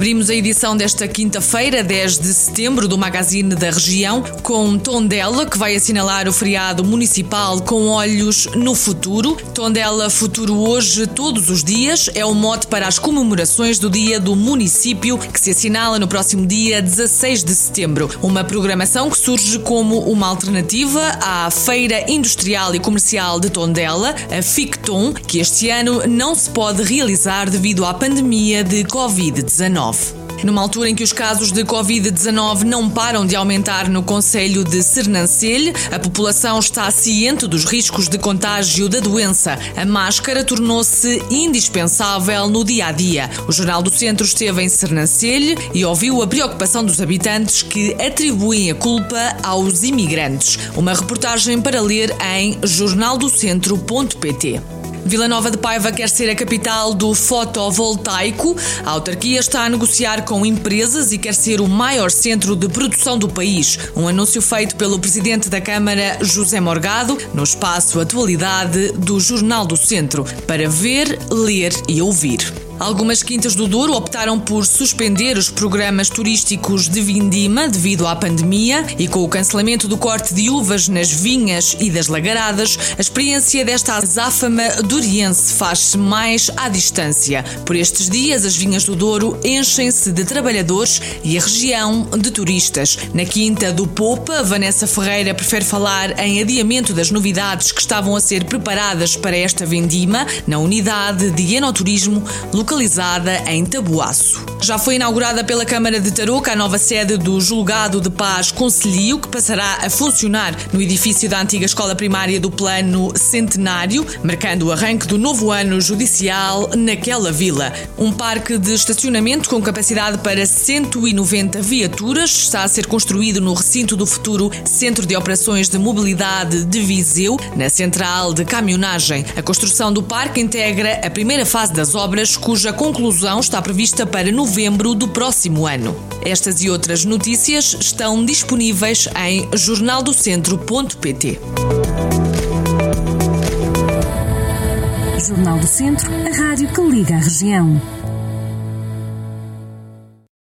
Abrimos a edição desta quinta-feira, 10 de setembro, do Magazine da Região, com Tondela, que vai assinalar o feriado municipal com olhos no futuro. Tondela Futuro Hoje, todos os dias, é o mote para as comemorações do Dia do Município, que se assinala no próximo dia 16 de setembro. Uma programação que surge como uma alternativa à Feira Industrial e Comercial de Tondela, a FICTON, que este ano não se pode realizar devido à pandemia de Covid-19. Numa altura em que os casos de Covid-19 não param de aumentar no Conselho de Sernancelho, a população está ciente dos riscos de contágio da doença. A máscara tornou-se indispensável no dia a dia. O Jornal do Centro esteve em Sernancelho e ouviu a preocupação dos habitantes que atribuem a culpa aos imigrantes. Uma reportagem para ler em jornaldocentro.pt. Vila Nova de Paiva quer ser a capital do fotovoltaico. A autarquia está a negociar com empresas e quer ser o maior centro de produção do país. Um anúncio feito pelo presidente da Câmara, José Morgado, no espaço Atualidade do Jornal do Centro, para ver, ler e ouvir. Algumas quintas do Douro optaram por suspender os programas turísticos de vindima devido à pandemia e com o cancelamento do corte de uvas nas vinhas e das lagaradas, a experiência desta azáfama duriense faz-se mais à distância. Por estes dias, as vinhas do Douro enchem-se de trabalhadores e a região de turistas. Na quinta do Popa, Vanessa Ferreira prefere falar em adiamento das novidades que estavam a ser preparadas para esta vindima na unidade de enoturismo local localizada em Tabuaço. Já foi inaugurada pela Câmara de Tarouca a nova sede do Julgado de Paz Conselhio, que passará a funcionar no edifício da antiga escola primária do Plano Centenário, marcando o arranque do novo ano judicial naquela vila. Um parque de estacionamento com capacidade para 190 viaturas está a ser construído no recinto do futuro Centro de Operações de Mobilidade de Viseu, na central de caminhonagem. A construção do parque integra a primeira fase das obras, cuja conclusão está prevista para novembro do próximo ano. Estas e outras notícias estão disponíveis em jornaldocentro.pt. Jornal do Centro, a rádio que liga a região.